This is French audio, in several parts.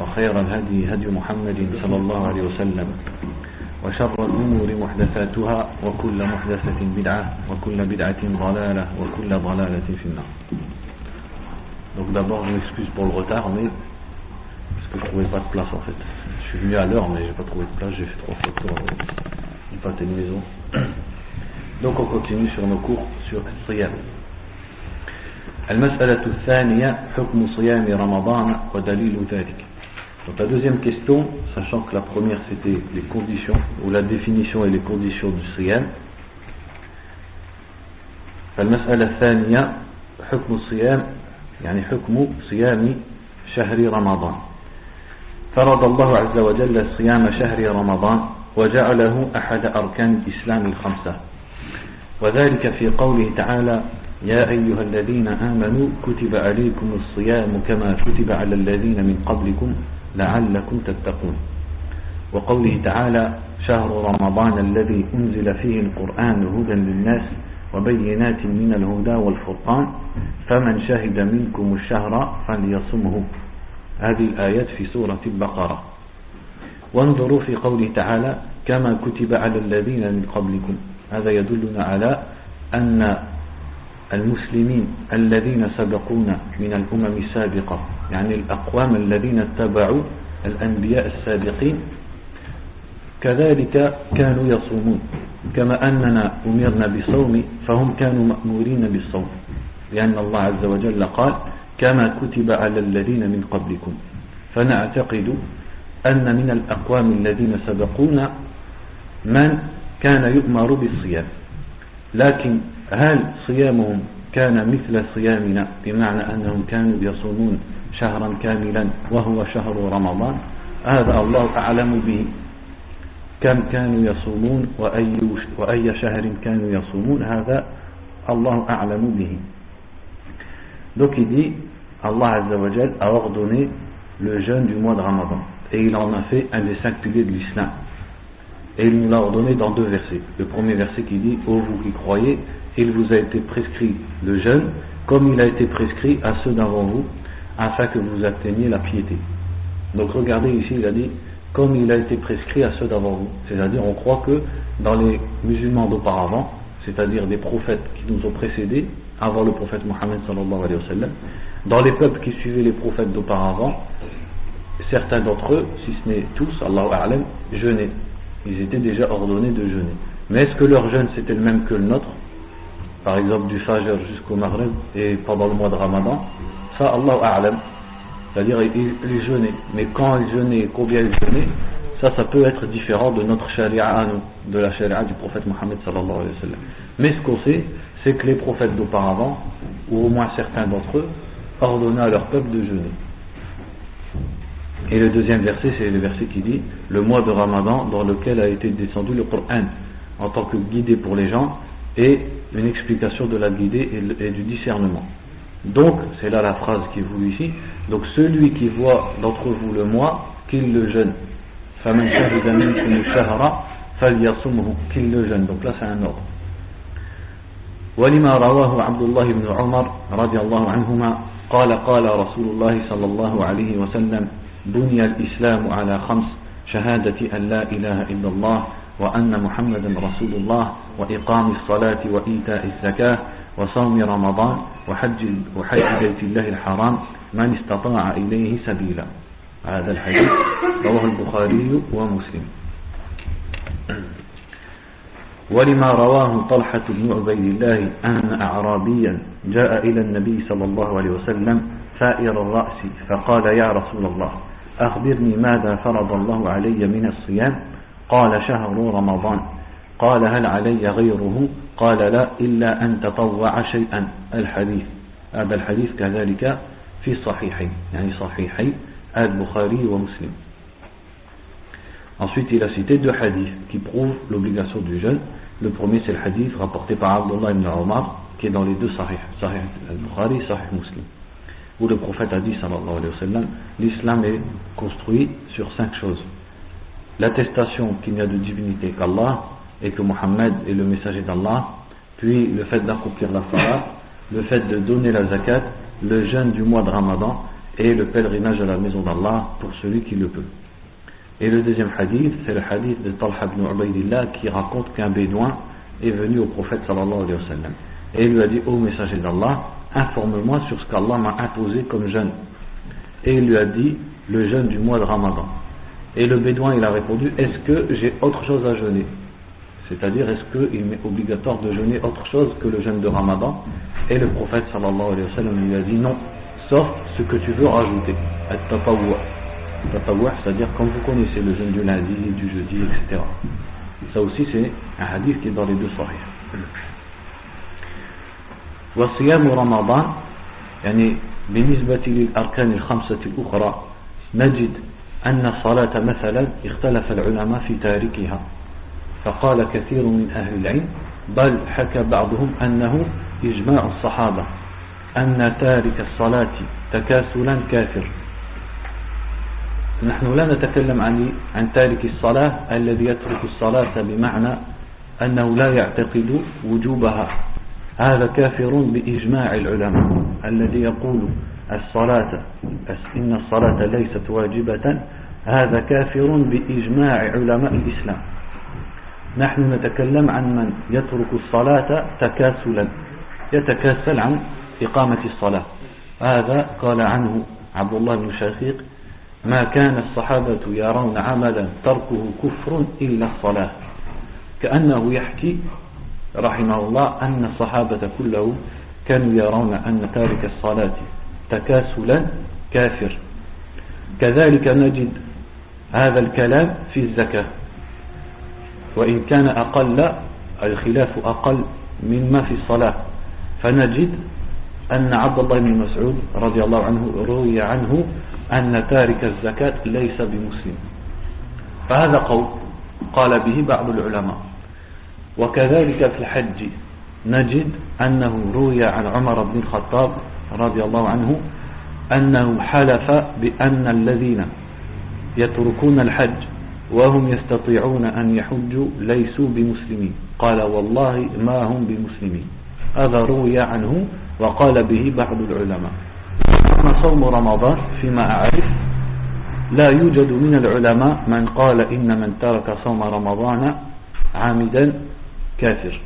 وخير الهدي هدي محمد صلى الله عليه وسلم وشر الأمور محدثاتها وكل محدثة بدعة وكل بدعة ضلالة وكل ضلالة في النار Donc d'abord, je m'excuse pour le retard, mais parce que je trouvais pas de place en fait. Je suis venu à l'heure, mais j'ai pas trouvé de place. J'ai fait trois fois tour du pâté de maison. Donc on continue sur nos cours sur Siyam. المسألة الثانية حكم صيام رمضان ودليل ذلك Donc la deuxième question, sachant que la première c'était les conditions, ou la définition et les conditions du siyam. فالمسألة الثانية حكم الصيام يعني حكم صيام شهر رمضان فرض الله عز وجل صيام شهر رمضان وجعله أحد أركان الإسلام الخمسة وذلك في قوله تعالى يا أيها الذين آمنوا كتب عليكم الصيام كما كتب على الذين من قبلكم لعلكم تتقون. وقوله تعالى شهر رمضان الذي أنزل فيه القرآن هدى للناس وبينات من الهدى والفرقان فمن شهد منكم الشهر فليصمه. هذه الآيات في سورة البقرة. وانظروا في قوله تعالى كما كتب على الذين من قبلكم. هذا يدلنا على أن المسلمين الذين سبقونا من الأمم السابقة يعني الأقوام الذين اتبعوا الأنبياء السابقين كذلك كانوا يصومون. كما أننا أمرنا بصوم فهم كانوا مأمورين بالصوم لأن الله عز وجل قال كما كتب على الذين من قبلكم فنعتقد أن من الأقوام الذين سبقونا من كان يؤمر بالصيام لكن هل صيامهم كان مثل صيامنا بمعنى أنهم كانوا يصومون شهرا كاملا وهو شهر رمضان هذا الله أعلم به كم كانوا يصومون وأي, وأي شهر كانوا يصومون هذا الله أعلم به Donc il dit, Allah Azzawajal a ordonné le jeûne du mois de Ramadan. Et il en a fait un des cinq piliers de l'islam. Et il nous l'a ordonné dans deux versets. Le premier verset qui dit, Ô vous qui croyez, il vous a été prescrit le jeûne, comme il a été prescrit à ceux d'avant vous, afin que vous atteigniez la piété. Donc regardez ici, il a dit, comme il a été prescrit à ceux d'avant vous. C'est-à-dire, on croit que dans les musulmans d'auparavant, c'est-à-dire des prophètes qui nous ont précédés, avant le prophète Mohammed sallallahu alayhi wa sallam, dans les peuples qui suivaient les prophètes d'auparavant, certains d'entre eux, si ce n'est tous, Allah A'lam, jeûnaient. Ils étaient déjà ordonnés de jeûner. Mais est-ce que leur jeûne c'était le même que le nôtre? Par exemple du Fajr jusqu'au Maghreb et pendant le mois de Ramadan Ça, Allah A'lam. C'est-à-dire, ils, jeûnaient. Mais quand ils jeûnaient et combien ils jeûnaient, ça, ça peut être différent de notre charia à nous, de la charia du prophète Mohammed sallallahu alayhi wa sallam. Mais ce qu'on sait, c'est que les prophètes d'auparavant, ou au moins certains d'entre eux, ordonnaient à leur peuple de jeûner. Et le deuxième verset, c'est le verset qui dit le mois de Ramadan dans lequel a été descendu le Coran en tant que guidé pour les gens et une explication de la guidée et, du discernement. Donc, c'est là la phrase qui est voulue ici. Donc, celui qui voit d'entre vous le mois, qu'il le jeûne. qu'il le jeûne. Donc là, c'est un ordre. ولما رواه عبد الله بن عمر رضي الله عنهما قال قال رسول الله صلى الله عليه وسلم بني الإسلام على خمس شهادة أن لا إله إلا الله وأن محمدا رسول الله وإقام الصلاة وإيتاء الزكاة وصوم رمضان وحج, وحج بيت الله الحرام من استطاع إليه سبيلا. هذا الحديث رواه البخاري ومسلم. ولما رواه طلحة بن عبيد الله أن أعرابيا جاء إلى النبي صلى الله عليه وسلم ثائر الرأس فقال يا رسول الله أخبرني ماذا فرض الله علي من الصيام؟ قال شهر رمضان. قال هل علي غيره قال لا إلا أن تطوع شيئا الحديث هذا الحديث كذلك في صحيحين يعني صحيحي البخاري ومسلم Ensuite, il a cité deux hadiths qui prouvent l'obligation du jeûne. Le premier, c'est le hadith rapporté par Abdullah ibn Omar, qui est dans les deux sahih, sahih al-Bukhari et sahih muslim. Où le prophète a dit, sallallahu alayhi wa sallam, l'islam est construit sur cinq choses. L'attestation qu'il n'y a de divinité qu'Allah, et que Mohammed est le messager d'Allah, puis le fait d'accomplir la salat, le fait de donner la zakat, le jeûne du mois de Ramadan, et le pèlerinage à la maison d'Allah pour celui qui le peut. Et le deuxième hadith, c'est le hadith de Talha ibn Ubaidillah qui raconte qu'un bédouin est venu au prophète sallallahu alayhi wa sallam. Et lui a dit, ô messager d'Allah, informe-moi sur ce qu'Allah m'a imposé comme jeûne. Et il lui a dit, le jeûne du mois de Ramadan. Et le bédouin, il a répondu, est-ce que j'ai autre chose à jeûner? C'est-à-dire, est-ce qu'il m'est obligatoire de jeûner autre chose que le jeûne de Ramadan Et le prophète sallallahu alayhi wa sallam lui a dit, non, sauf ce que tu veux rajouter, at-tatawwa. Tatawwa, c'est-à-dire comme vous connaissez le jeûne du lundi, du jeudi, etc. Ça aussi c'est un hadith qui est dans les deux sahih. وصيام رمضان يعني بالنسبة للأركان الخمسة الأخرى نجد أن الصلاة مثلا اختلف العلماء في تاركها فقال كثير من أهل العلم بل حكى بعضهم أنه إجماع الصحابة أن تارك الصلاة تكاسلا كافر. نحن لا نتكلم عن عن تارك الصلاة الذي يترك الصلاة بمعنى أنه لا يعتقد وجوبها. هذا كافر بإجماع العلماء الذي يقول الصلاة إن الصلاة ليست واجبة هذا كافر بإجماع علماء الإسلام. نحن نتكلم عن من؟ يترك الصلاة تكاسلا يتكاسل عن إقامة الصلاة. هذا قال عنه عبد الله بن شقيق ما كان الصحابة يرون عملا تركه كفر إلا الصلاة. كأنه يحكي رحمه الله أن الصحابة كلهم كانوا يرون أن تارك الصلاة تكاسلا كافر. كذلك نجد هذا الكلام في الزكاة. وإن كان أقل الخلاف أقل مما في الصلاة. فنجد أن عبد الله بن مسعود رضي الله عنه روي عنه أن تارك الزكاة ليس بمسلم. فهذا قول قال به بعض العلماء. وكذلك في الحج نجد أنه روي عن عمر بن الخطاب رضي الله عنه أنه حلف بأن الذين يتركون الحج وهم يستطيعون أن يحجوا ليسوا بمسلمين. قال والله ما هم بمسلمين. هذا روي عنه وقال به بعض العلماء. أما صوم رمضان فيما أعرف لا يوجد من العلماء من قال إن من ترك صوم رمضان عامدا كافر.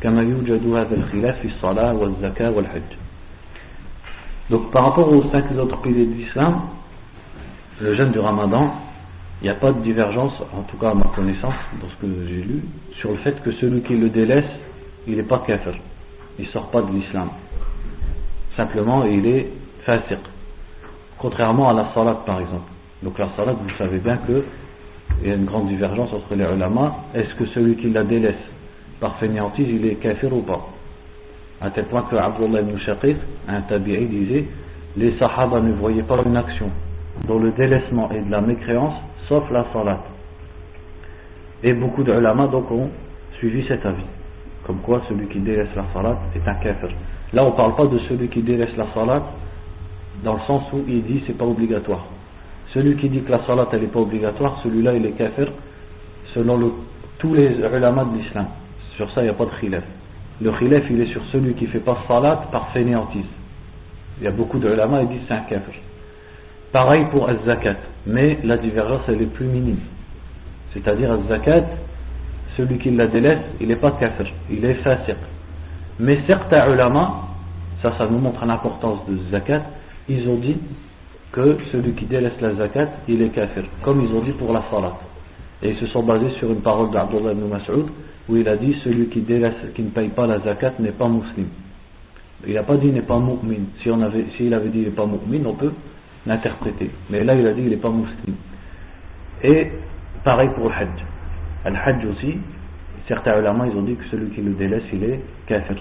كما يوجد هذا الخلاف في الصلاة والزكاة والحج. Donc par rapport aux cinq autres piliers de l'islam, le jeûne du ramadan, n'y a pas de divergence, en tout cas à ma connaissance, dans ce que j'ai lu, sur le fait que celui qui le délaisse, il n'est pas kafir, il ne sort pas de l'islam. Simplement, il est fasiq. Contrairement à la salat par exemple. Donc la salat, vous savez bien qu'il y a une grande divergence entre les ulama. Est-ce que celui qui la délaisse par fainéantise, il est kafir ou pas? À tel point que Abdullah ibn Shaqiq, un tabi'i, disait Les sahaba ne voyaient pas une action dont le délaissement est de la mécréance, sauf la salat. Et beaucoup d'ulama donc ont suivi cet avis. Comme quoi celui qui délaisse la salat est un kafir. Là on ne parle pas de celui qui délaisse la salat dans le sens où il dit c'est pas obligatoire. Celui qui dit que la salat elle n'est pas obligatoire, celui-là il est kafir selon tous les ulama de l'islam. Sur ça il n'y a pas de khilaf. Le khilaf il est sur celui qui fait pas salat par fainéantise. Il y a beaucoup de ulama qui disent c'est un kafir. Pareil pour az-zakat, mais la divergence elle est plus minime. C'est-à-dire az-zakat, celui qui la délaisse, il n'est pas kafir, il est fasiq. Mais certains ulama, ça ça nous montre l'importance de zakat, ils ont dit que celui qui délaisse la zakat, il est kafir, comme ils ont dit pour la salat. Et ils se sont basés sur une parole d'Abdullah ibn Mas'ud où il a dit celui qui, délaisse, qui ne paye pas la zakat n'est pas musulman. Il n'a pas dit n'est pas mu'min. Si on avait, s'il avait dit n'est pas mu'min, on peut l'interpréter. Mais là, il a dit il n'est pas musulman. Et pareil pour le hajj. Le hajj aussi, certains ulama, ils ont dit que celui qui le délaisse, il est kafir.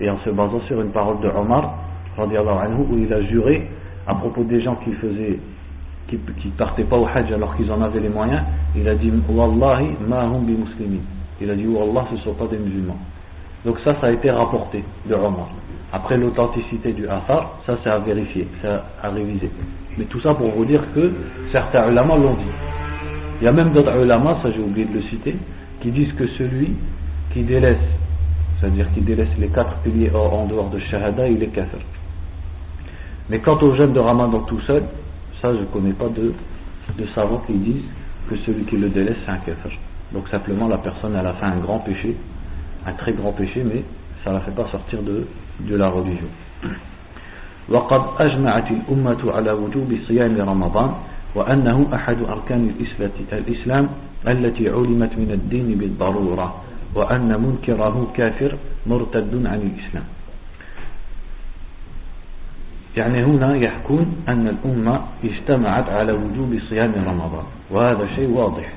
Et en se basant sur une parole de Omar, anhu, où il a juré à propos des gens qui faisaient qui ne partaient pas au hajj alors qu'ils en avaient les moyens, il a dit Wallahi ma hum bi muslimin. Il a dit Wallah ce ne sont pas des musulmans. Donc ça, ça a été rapporté de Omar. Après l'authenticité du Athar, ça c'est à vérifier, c'est à réviser. Mais tout ça pour vous dire que certains ulama l'ont dit. Il y a même d'autres ulama, ça j'ai oublié de le citer, qui disent que celui qui délaisse, c'est-à-dire qui délaisse les quatre piliers en dehors de Shahada, il est kafir. Mais quant au jeûne de Ramadan tout seul, ça je ne connais pas de, de savants qui disent que celui qui le délaisse c'est un kafir. Donc simplement la personne elle a fait un grand péché, un très grand péché, mais ça ne la fait pas sortir de, de la religion. وقد أجمعت الأمة على وجوب صيام رمضان وأنه أحد أركان الإسلام التي علمت من الدين بالضرورة وأن منكره كافر مرتد عن الإسلام يعني هنا يحكون أن الأمة اجتمعت على وجوب صيام رمضان وهذا شيء واضح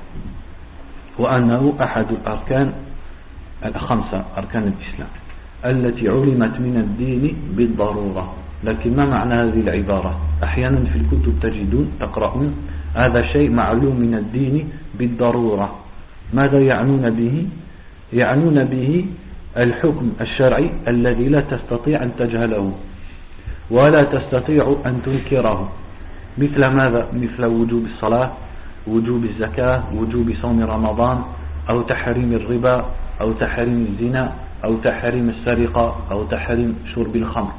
وأنه أحد الأركان الخمسة أركان الإسلام التي علمت من الدين بالضرورة. لكن ما معنى هذه العبارة؟ أحيانا في الكتب تجدون تقرؤون هذا شيء معلوم من الدين بالضرورة. ماذا يعنون به؟ يعنون به الحكم الشرعي الذي لا تستطيع أن تجهله ولا تستطيع أن تنكره. مثل ماذا؟ مثل وجوب الصلاة وجوب الزكاة وجوب صوم رمضان أو تحريم الربا أو تحريم الزنا أو تحريم السرقة أو تحريم شرب الخمر.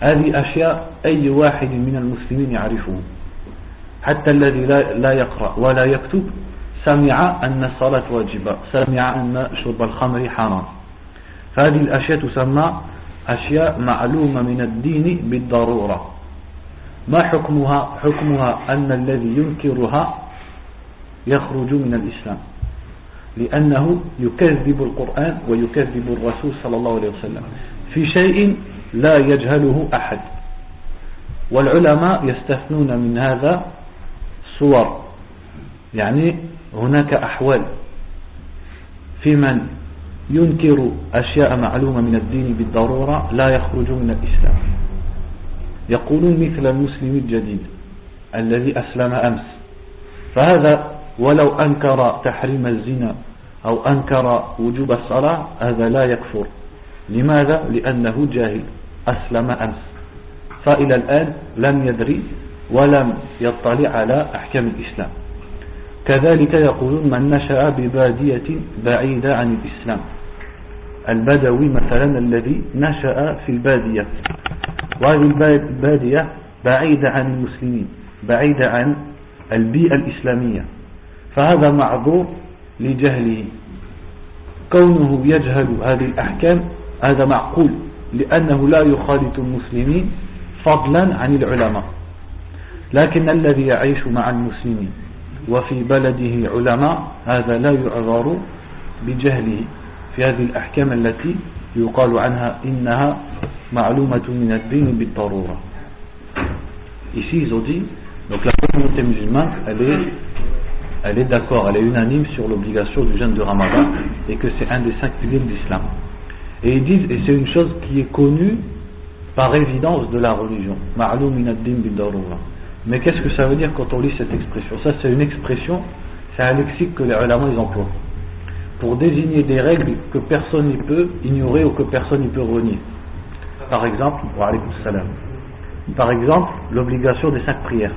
هذه أشياء أي واحد من المسلمين يعرفه. حتى الذي لا يقرأ ولا يكتب سمع أن الصلاة واجبة سمع أن شرب الخمر حرام. فهذه الأشياء تسمى أشياء معلومة من الدين بالضرورة. ما حكمها؟ حكمها أن الذي ينكرها يخرج من الإسلام. لأنه يكذب القرآن ويكذب الرسول صلى الله عليه وسلم. في شيء لا يجهله أحد. والعلماء يستثنون من هذا صور. يعني هناك أحوال. في من ينكر أشياء معلومة من الدين بالضرورة لا يخرج من الإسلام. يقولون مثل المسلم الجديد الذي أسلم أمس. فهذا ولو أنكر تحريم الزنا أو أنكر وجوب الصلاة هذا لا يكفر. لماذا؟ لأنه جاهل. أسلم أمس. فإلى الآن لم يدري ولم يطلع على أحكام الإسلام. كذلك يقولون من نشأ ببادية بعيدة عن الإسلام. البدوي مثلا الذي نشأ في البادية. وهذه البادية بعيدة عن المسلمين بعيدة عن البيئة الإسلامية. فهذا معذور لجهله. كونه يجهل هذه الأحكام هذا معقول لأنه لا يخالط المسلمين فضلا عن العلماء. لكن الذي يعيش مع المسلمين وفي بلده علماء هذا لا يعذر بجهله. في هذه الأحكام التي يقال عنها إنها معلومة من الدين بالضرورة. Ici, ils ont dit, donc la communauté musulmane, elle est, elle est d'accord, elle est unanime sur l'obligation du jeûne de Ramadan et que c'est un des cinq piliers de l'islam. Et ils disent, et c'est une chose qui est connue par évidence de la religion. Mais qu'est-ce que ça veut dire quand on lit cette expression? Ça, c'est une expression, c'est un lexique que les ulama ils emploient pour désigner des règles que personne ne peut ignorer ou que personne ne peut renier. Par exemple, par exemple, l'obligation des cinq prières,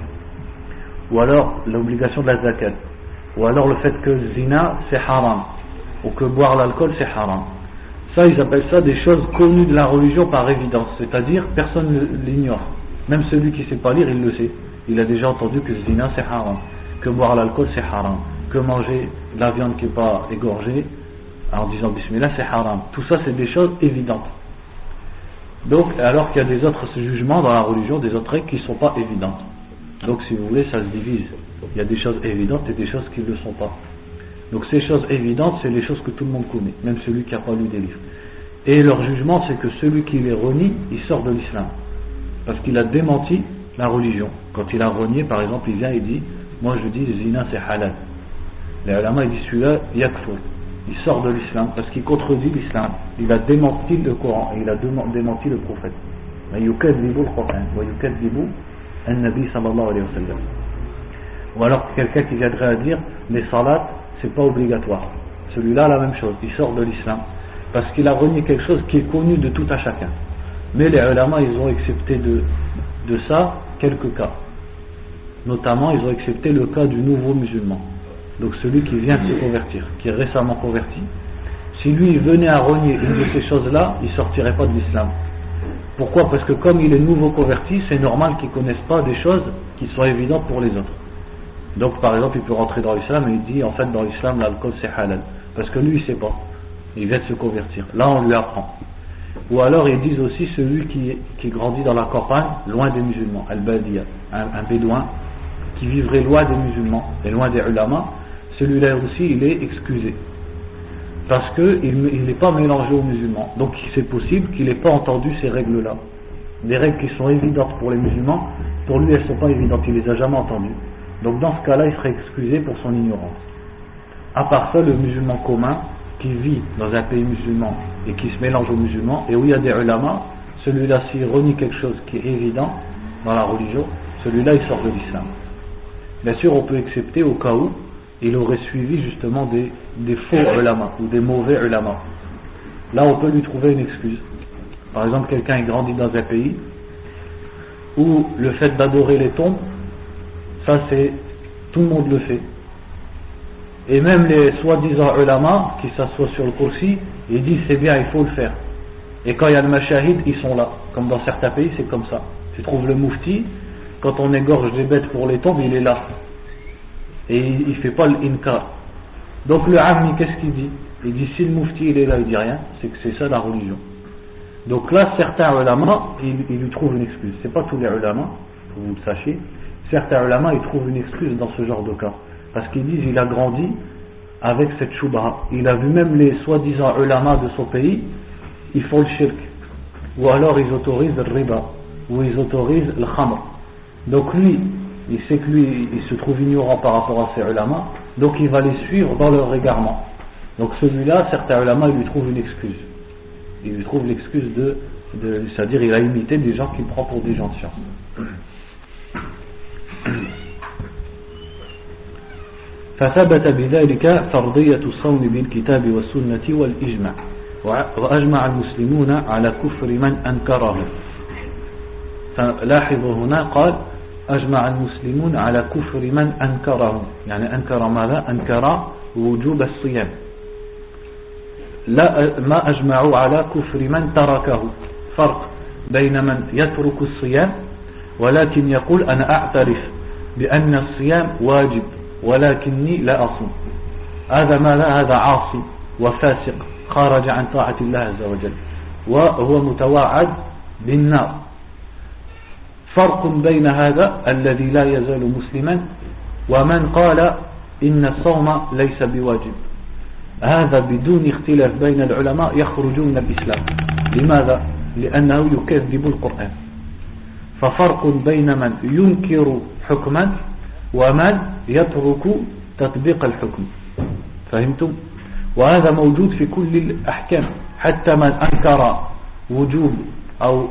ou alors l'obligation de la zakat, ou alors le fait que zina c'est haram, ou que boire l'alcool c'est haram. Ça, ils appellent ça des choses connues de la religion par évidence, c'est-à-dire personne ne l'ignore. Même celui qui ne sait pas lire, il le sait il a déjà entendu que zina c'est haram, que boire l'alcool c'est haram, que manger la viande qui n'est pas égorgée en disant bismillah c'est haram. Tout ça c'est des choses évidentes. Donc, alors qu'il y a des autres jugements dans la religion, des autres règles qui ne sont pas évidentes. Donc, si vous voulez, ça se divise. Il y a des choses évidentes et des choses qui ne le sont pas. Donc ces choses évidentes, c'est les choses que tout le monde connaît, même celui qui n'a pas lu des livres. Et leur jugement, c'est que celui qui les renie, il sort de l'islam. Parce qu'il a démenti la religion. Quand il a renié, par exemple, il vient et dit Moi je dis, zina c'est halal. Les ulama, il dit celui-là, yakfur. Il sort de l'islam parce qu'il contredit l'islam. Il a démenti le Coran et il a démenti le prophète. Ou alors quelqu'un qui viendrait à dire les salats, c'est pas obligatoire. Celui-là, la même chose, il sort de l'islam parce qu'il a renié quelque chose qui est connu de tout à chacun. Mais les ulama, ils ont accepté de, de ça quelques cas. Notamment, ils ont accepté le cas du nouveau musulman. Donc celui qui vient de se convertir, qui est récemment converti. Si lui venait à renier une de ces choses-là, il ne sortirait pas de l'islam. Pourquoi? Parce que comme il est nouveau converti, c'est normal qu'il ne connaisse pas des choses qui sont évidentes pour les autres. Donc par exemple, il peut rentrer dans l'islam et il dit en fait dans l'islam l'alcool c'est halal. Parce que lui il ne sait pas. Il vient de se convertir. Là on lui apprend. Ou alors ils disent aussi celui qui, grandit dans la campagne, loin des musulmans, al-badiya, un, bédouin qui vivrait loin des musulmans et loin des ulama, celui-là aussi il est excusé. Parce qu'il n'est pas mélangé aux musulmans. Donc c'est possible qu'il n'ait pas entendu ces règles-là. Des règles qui sont évidentes pour les musulmans, pour lui elles ne sont pas évidentes, il les a jamais entendues. Donc dans ce cas-là, il serait excusé pour son ignorance. À part ça, le musulman commun, qui vit dans un pays musulman et qui se mélange aux musulmans, et où il y a des ulama, celui-là, s'il renie quelque chose qui est évident dans la religion, celui-là, il sort de l'islam. Bien sûr, on peut accepter au cas où il aurait suivi justement des, faux ulama ou des mauvais ulama. Là, on peut lui trouver une excuse. Par exemple, quelqu'un est grandi dans un pays où le fait d'adorer les tombes, ça c'est, tout le monde le fait. Et même les soi-disant ulama qui s'assoient sur le kursi, ils disent c'est bien, il faut le faire. Et quand il y a le mashahid, ils sont là. Comme dans certains pays, c'est comme ça. Tu trouves le moufti, quand on égorge des bêtes pour les tombes, il est là. Et il ne fait pas l'inkar. Donc le ami, qu'est-ce qu'il dit? Il dit si le moufti il est là, il dit rien, c'est que c'est ça la religion. Donc là, certains ulama, ils, lui trouvent une excuse. C'est pas tous les ulama, que vous le sachiez. Certains ulama, ils trouvent une excuse dans ce genre de cas. Parce qu'ils disent il a grandi avec cette choubra. Il a vu même les soi-disant ulama de son pays, ils font le shirk. Ou alors ils autorisent le riba. Ou ils autorisent le khamr. Donc lui, il sait que lui, il se trouve ignorant par rapport à ces ulama. Donc il va les suivre dans leur égarement. Donc celui-là, certains ulama, ils lui trouvent une excuse. Il lui trouve l'excuse de, de c'est-à-dire il a imité des gens qu'il prend pour des gens de science. فثبت بذلك فرضية الصوم بالكتاب والسنة والإجماع وأجمع المسلمون على كفر من أنكره فلاحظوا هنا قال أجمع المسلمون على كفر من أنكره يعني أنكر ماذا؟ أنكر وجوب الصيام. لا ما أجمعوا على كفر من تركه. فرق بين من يترك الصيام ولكن يقول أنا أعترف بأن الصيام واجب ولكني لا أصوم. هذا ما لا هذا عاصي وفاسق خرج عن طاعة الله عز وجل وهو متوعد بالنار. فرق بين هذا الذي لا يزال مسلما ومن قال إن الصوم ليس بواجب. هذا بدون اختلاف بين العلماء يخرج من الإسلام. لماذا؟ لأنه يكذب القرآن. ففرق بين من ينكر حكما ومن يترك تطبيق الحكم. فهمتم؟ وهذا موجود في كل الأحكام. حتى من أنكر وجوب أو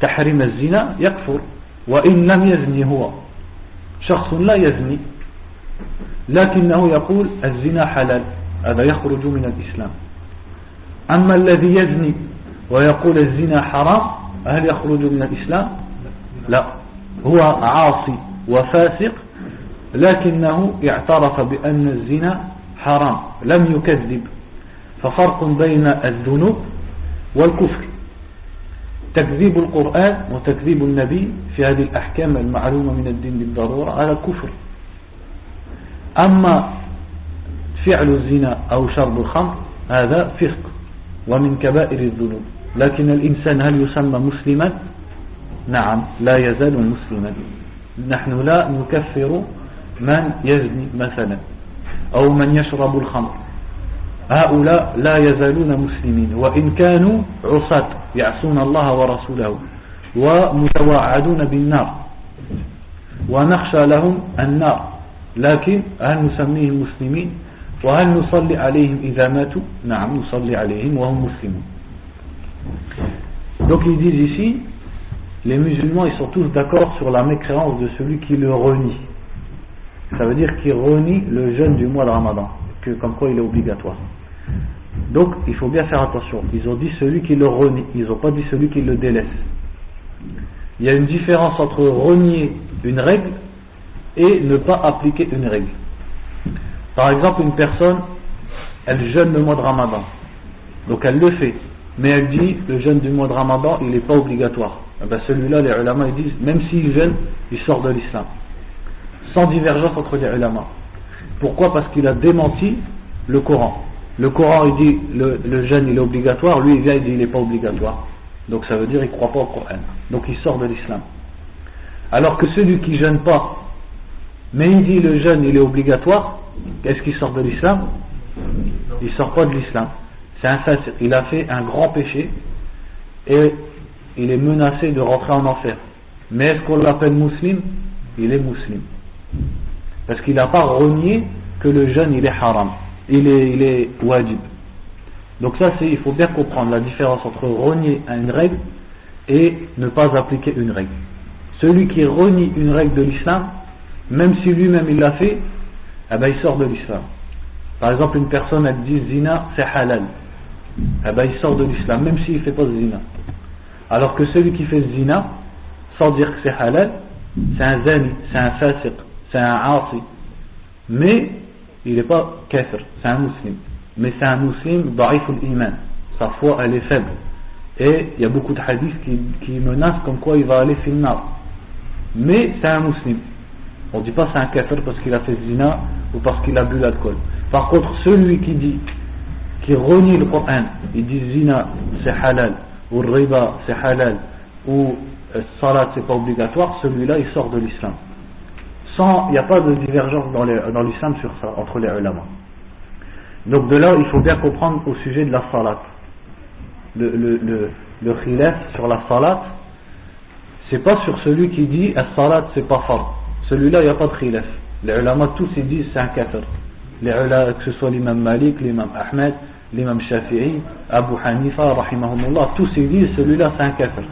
تحريم الزنا يكفر وإن لم يزني هو. شخص لا يزني لكنه يقول الزنا حلال هذا يخرج من الإسلام. أما الذي يزني ويقول الزنا حرام هل يخرج من الإسلام؟ لا. هو عاصي وفاسق لكنه اعترف بأن الزنا حرام لم يكذب. ففرق بين الذنوب والكفر. تكذيب القرآن وتكذيب النبي في هذه الأحكام المعلومة من الدين بالضرورة هذا كفر أما فعل الزنا أو شرب الخمر هذا فسق ومن كبائر الذنوب. لكن الإنسان هل يسمى مسلما؟ نعم لا يزال مسلما. نحن لا نكفر من يزني مثلا أو من يشرب الخمر. هؤلاء لا يزالون مسلمين وإن كانوا عصاة يعصون الله ورسوله ومتواعدون بالنار ونخشى لهم النار لكن هل نسميهم مسلمين؟ وهل نصلي عليهم إذا ماتوا؟ نعم نصلي عليهم وهم مسلمون. Donc ils disent ici, les musulmans ils sont tous d'accord sur la mécréance de celui qui le renie. Ça veut dire qu'il renie le jeûne du mois de Ramadan, que comme quoi il est obligatoire. Donc il faut bien faire attention. Ils ont dit celui qui le renie, ils n'ont pas dit celui qui le délaisse. Il y a une différence entre renier une règle et ne pas appliquer une règle. Par exemple, une personne, elle jeûne le mois de Ramadan. Donc elle le fait. Mais elle dit, le jeûne du mois de Ramadan, il n'est pas obligatoire. Eh ben celui-là, les ulama, ils disent, même s'il jeûne, il sort de l'islam. Sans divergence entre les ulama. Pourquoi Parce qu'il a démenti le Coran. Le Coran, il dit, le, jeûne, il est obligatoire. Lui, il vient, il dit, il n'est pas obligatoire. Donc ça veut dire, il ne croit pas au Coran. Donc il sort de l'islam. Alors que celui qui jeûne pas, mais il dit le jeûne il est obligatoire, est-ce qu'il sort de l'islam? Il sort pas de l'islam. C'est un Il a fait un grand péché et il est menacé de rentrer en enfer. Mais est-ce qu'on l'appelle musulman? Il est musulman. Parce qu'il n'a pas renié que le jeûne il est haram. Il est, il est wajib. Donc ça, c'est, il faut bien comprendre la différence entre renier une règle et ne pas appliquer une règle. Celui qui renie une règle de l'islam, même si lui-même il l'a fait, eh ben, il sort de l'islam. Par exemple, une personne, elle dit zina, c'est halal. Eh ben, il sort de l'islam, même s'il ne fait pas zina. Alors que celui qui fait zina, sans dire que c'est halal, c'est un zani, c'est un fasiq, c'est un asi. Mais, il n'est pas kafir, c'est un musulman. Mais c'est un musulman da'iful iman. Sa foi, elle est faible. Et il y a beaucoup de hadiths qui, qui menacent comme quoi il va aller finir mais c'est un musulman. On ne dit pas c'est un kafir parce qu'il a fait zina ou parce qu'il a bu l'alcool. Par contre, celui qui dit, qui renie le Coran, il dit zina c'est halal, ou riba c'est halal, ou euh, salat c'est pas obligatoire, celui-là il sort de l'islam. Sans, il n'y a pas de divergence dans l'islam sur ça, entre les ulama. Donc de là, il faut bien comprendre au sujet de la salat. Le, le, le, le khilaf sur la salat, c'est pas sur celui qui dit as-salat c'est pas fort. Celui-là, il n'y a pas de khilaf. Les ulama tous ils disent c'est un kafir. Les ulama, que ce soit l'imam Malik, l'imam Ahmed, l'imam Shafi'i, Abu Hanifa, rahimahumullah, tous ils disent celui-là c'est un kafir.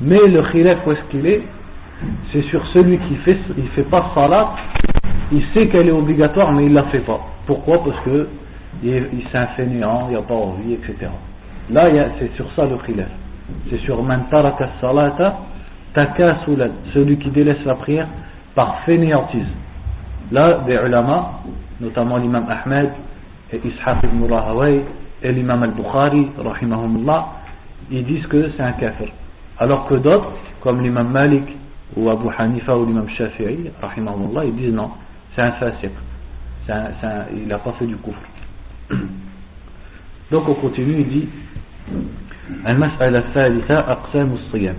Mais le khilaf où est-ce qu'il est? C'est sur celui qui fait, il fait pas salat, il sait qu'elle est obligatoire mais il la fait pas. Pourquoi? Parce que il, s'est un fainéant, il n'a pas envie, etc. Là, c'est sur ça le khilaf c'est sur man taraka salata takasulan, celui qui délaisse la prière par fainéantise. Là, des ulama, notamment l'imam Ahmed et Ishaq ibn et l'imam al-Bukhari, ils disent que c'est un kafir. Alors que d'autres, comme l'imam Malik ou Abu Hanifa ou l'imam Shafi'i, ils disent non, c'est un fasiq. il n'a pas fait du kufr. Donc on continue, il dit المسألة الثالثة أقسام الصيام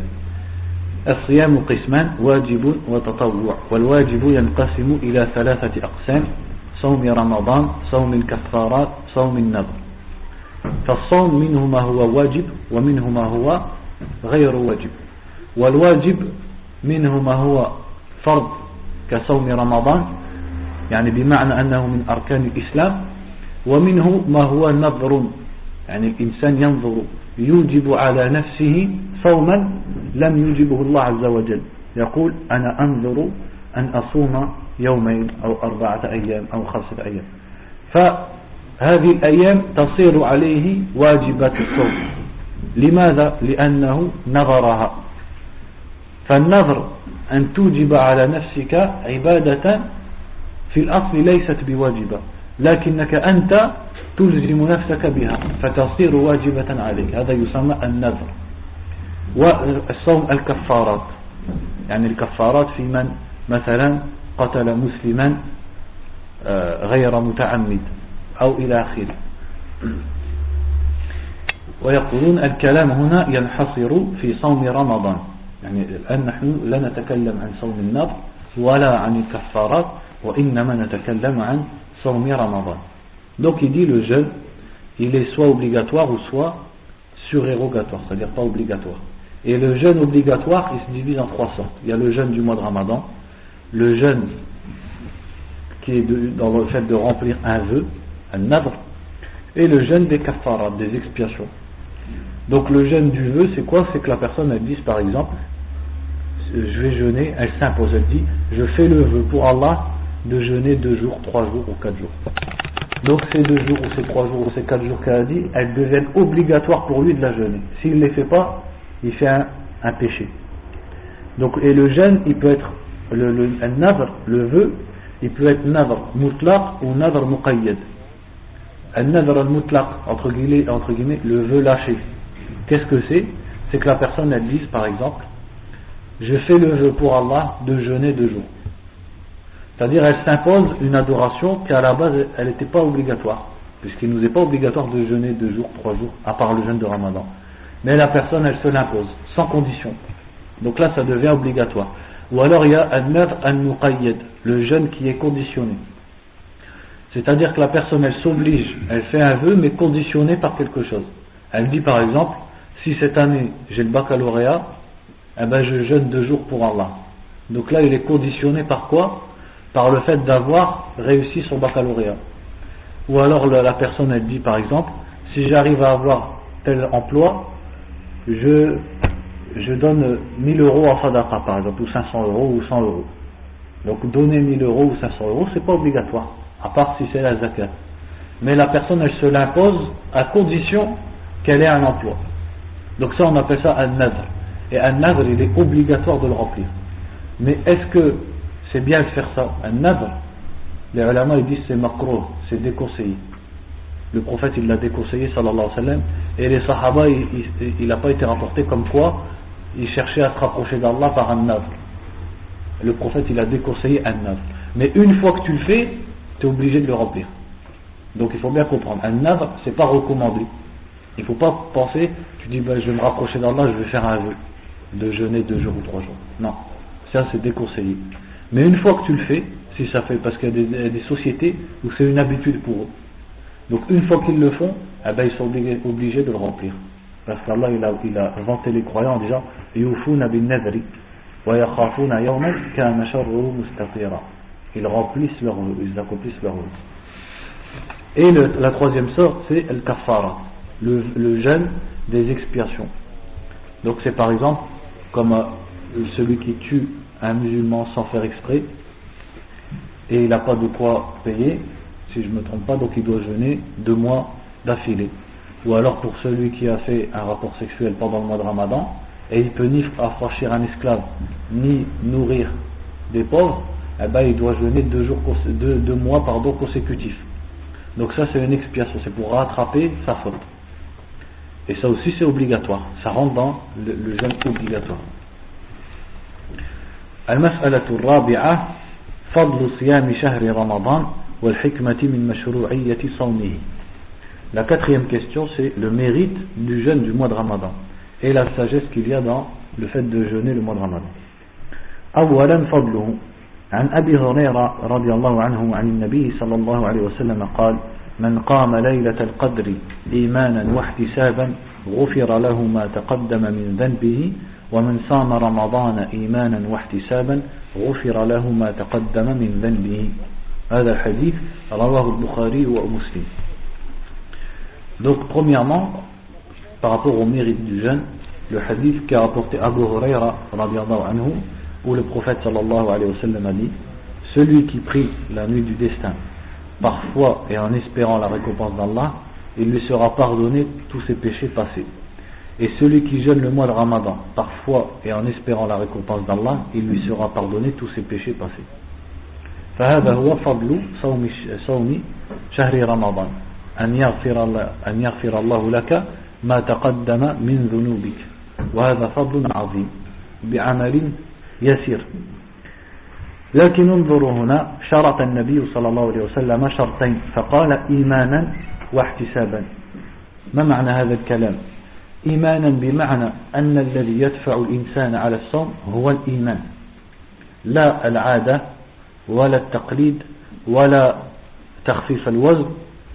الصيام قسمان واجب وتطوع والواجب ينقسم إلى ثلاثة أقسام صوم رمضان صوم الكفارات صوم النذر فالصوم منه ما هو واجب ومنه ما هو غير واجب والواجب منه ما هو فرض كصوم رمضان يعني بمعنى أنه من أركان الإسلام ومنه ما هو نظر يعني الإنسان ينظر يوجب على نفسه صوما لم يوجبه الله عز وجل. يقول أنا أنظر أن أصوم يومين أو أربعة أيام أو خمسة أيام. فهذه الأيام تصير عليه واجبة الصوم. لماذا؟ لأنه نظرها. فالنظر أن توجب على نفسك عبادة في الأصل ليست بواجبة لكنك أنت تلزم نفسك بها فتصير واجبة عليك. هذا يسمى النذر والصوم الكفارات. يعني الكفارات في من؟ مثلا قتل مسلما آه، غير متعمد أو إلى آخره. ويقولون الكلام هنا ينحصر في صوم رمضان. يعني الآن نحن لا نتكلم عن صوم النذر ولا عن الكفارات Donc il dit le jeûne, il est soit obligatoire ou soit surérogatoire, c'est-à-dire pas obligatoire. Et le jeûne obligatoire, il se divise en trois sortes. Il y a le jeûne du mois de Ramadan, le jeûne qui est dans le fait de remplir un vœu, un nadr, et le jeûne des kafarat, des expiations. Donc le jeûne du vœu, c'est quoi C'est que la personne, elle dit par exemple, je vais jeûner, elle s'impose, elle dit, je fais le vœu pour Allah de jeûner deux jours, trois jours ou quatre jours. Donc ces deux jours ou ces trois jours ou ces quatre jours qu'elle a dit, elles deviennent obligatoires pour lui de la jeûner. S'il ne les fait pas, il fait un, péché. Donc, et le jeûne, il peut être le, le, le vœu, il peut être nadr mutlaq ou nadr. Un entre guillemets, entre guillemets, le vœu lâché. Qu'est-ce que c'est? C'est que la personne, elle dise, par exemple, je fais le vœu pour Allah de jeûner deux jours. C'est-à-dire, elle s'impose une adoration qui, à la base, elle n'était pas obligatoire. Puisqu'il ne nous est pas obligatoire de jeûner deux jours, trois jours, à part le jeûne de Ramadan. Mais la personne, elle se l'impose, sans condition. Donc là, ça devient obligatoire. Ou alors, il y a un al-muqayyad, le jeûne qui est conditionné. C'est-à-dire que la personne, elle s'oblige, elle fait un vœu, mais conditionné par quelque chose. Elle dit par exemple, si cette année j'ai le baccalauréat, eh ben je jeûne deux jours pour Allah. Donc là, il est conditionné par quoi? Par le fait d'avoir réussi son baccalauréat. Ou alors la personne, elle dit par exemple, si j'arrive à avoir tel emploi, je, donne 1000 euros à Sadaqa par exemple, ou 500 euros, ou 100 euros. Donc donner 1000 euros ou 500 euros, c'est pas obligatoire, à part si c'est la zakat. Mais la personne, elle se l'impose à condition qu'elle ait un emploi. Donc ça, on appelle ça un nadr. Et un nadr, il est obligatoire de le remplir. Mais est-ce que c'est bien de faire ça Un nadr, les ulama ils disent c'est makro, c'est déconseillé. Le prophète il l'a déconseillé sallallahu alayhi wa sallam et les sahaba il n'a pas été rapporté comme quoi il cherchait à se rapprocher d'Allah par un nadr. Le prophète il a déconseillé un nadr. Mais une fois que tu le fais, tu es obligé de le remplir. Donc il faut bien comprendre, un nadr c'est pas recommandé. Il ne faut pas penser, tu dis ben, je vais me rapprocher d'Allah, je vais faire un vœu de jeûner deux jours ou trois jours. Non, ça c'est déconseillé. Mais une fois que tu le fais, si ça fait, parce qu'il y a des, sociétés où c'est une habitude pour eux. Donc une fois qu'ils le font, eh ben, ils sont obligés, de le remplir. Parce qu'Allah il a, il a vanté les croyants en disant Ils remplissent leur vœu, ils accomplissent leur vœu. Et la troisième sorte, c'est el kafara le, jeûne des expiations. Donc c'est par exemple comme euh, celui qui tue un musulman sans faire exprès et il n'a pas de quoi payer, si je ne me trompe pas, donc il doit jeûner deux mois d'affilée. Ou alors pour celui qui a fait un rapport sexuel pendant le mois de Ramadan et il peut ni affranchir un esclave ni nourrir des pauvres, eh ben, il doit jeûner deux, jours, deux mois pardon, consécutifs. Donc ça c'est une expiation, c'est pour rattraper sa faute. Et ça aussi c'est obligatoire. Ça rentre dans le, le jeûne obligatoire. المسألة الرابعة فضل صيام شهر رمضان والحكمة من مشروعية صومه La quatrième question c'est le mérite du jeûne du mois de Ramadan et la sagesse qu'il y a dans le fait de jeûner le mois de Ramadan. أولا فضله عن أبي هريرة رضي الله عنه عن النبي صلى الله عليه وسلم قال من قام ليلة القدر إيمانا واحتسابا غفر له ما تقدم من ذنبه ومن صام رمضان إيمانا واحتسابا غفر له ما تقدم من ذنبه هذا الحديث رواه البخاري ومسلم Donc premièrement, par rapport au mérite du jeûne, le hadith qu'a rapporté Abu Huraira anhu, où le prophète sallallahu alayhi wa sallam a dit Celui qui prie la nuit du destin parfois et en espérant la récompense d'Allah, il lui sera pardonné tous ses péchés passés. Et celui qui jeûne le mois de Ramadan, parfois et en espérant la récompense d'Allah, il lui sera pardonné tous ses péchés passés. فهذا هو فضل صوم صوم شهر رمضان أن يغفر الله أن يغفر الله لك ما تقدم من ذنوبك وهذا فضل عظيم بعمل يسير لكن انظروا هنا شرط النبي صلى الله عليه وسلم شرطين فقال إيمانا واحتسابا. ما معنى هذا الكلام؟ إيمانا بمعنى أن الذي يدفع الإنسان على الصوم هو الإيمان. لا العادة ولا التقليد ولا تخفيف الوزن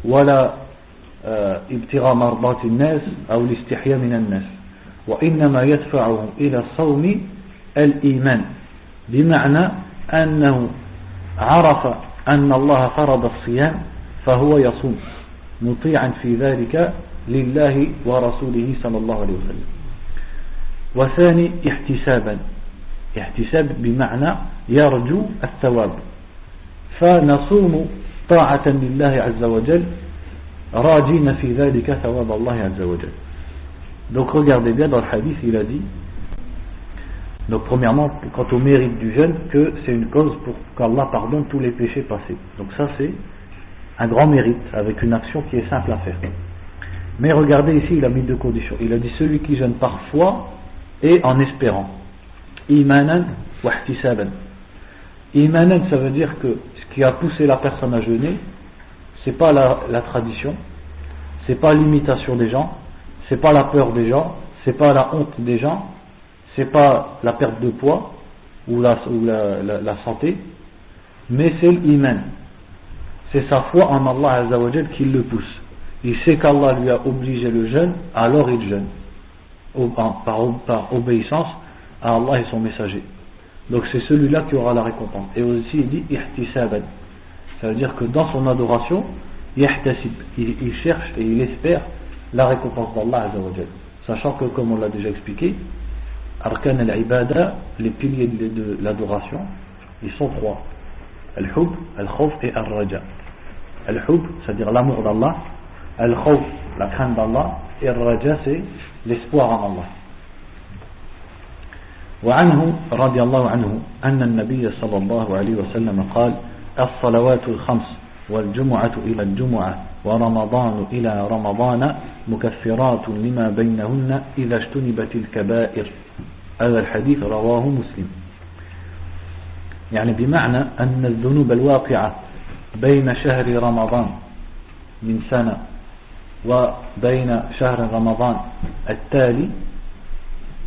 ولا آه، ابتغاء مرضات الناس أو الاستحياء من الناس. وإنما يدفعهم إلى الصوم الإيمان. بمعنى أنه عرف أن الله فرض الصيام فهو يصوم مطيعا في ذلك لله ورسوله صلى الله عليه وسلم. وثاني احتسابا. احتساب بمعنى يرجو الثواب. فنصوم طاعة لله عز وجل راجين في ذلك ثواب الله عز وجل. Donc regardez bien dans le hadith il a dit donc premièrement quant au mérite du jeûne que c'est une cause pour qu'Allah pardonne tous les péchés passés. Donc ça c'est un grand mérite avec une action qui est simple à faire. Mais regardez ici il a mis deux conditions il a dit celui qui jeûne parfois et en espérant. Imanan wa imanan ça veut dire que ce qui a poussé la personne à jeûner c'est pas la, la tradition c'est pas l'imitation des gens c'est pas la peur des gens, c'est pas la honte des gens, c'est pas la perte de poids ou la, santé, mais c'est l'iman. C'est sa foi en Allah Azzawajal qui le pousse. Il sait qu'Allah lui a obligé le jeûne, alors il jeûne. Par, obéissance à Allah et son messager. Donc c'est celui-là qui aura la récompense. Et aussi il dit ihtisaban. Ça veut dire que dans son adoration, il, cherche et il espère la récompense d'Allah Azzawajal. Sachant que, comme on l'a déjà expliqué, Arkan al-Ibada, les piliers de l'adoration, ils sont trois. Al-Hub, Al-Khawf et Al-Raja. Al-Hub, c'est-à-dire l'amour d'Allah. Al-Khawf, la crainte d'Allah. Et Al-Raja, c'est l'espoir en Allah. وعنه رضي الله عنه أن النبي صلى الله عليه وسلم قال الصلوات الخمس والجمعة إلى الجمعة ورمضان إلى رمضان مكفرات لما بينهن إذا اجتنبت الكبائر هذا الحديث رواه مسلم. يعني بمعنى أن الذنوب الواقعة بين شهر رمضان من سنة وبين شهر رمضان التالي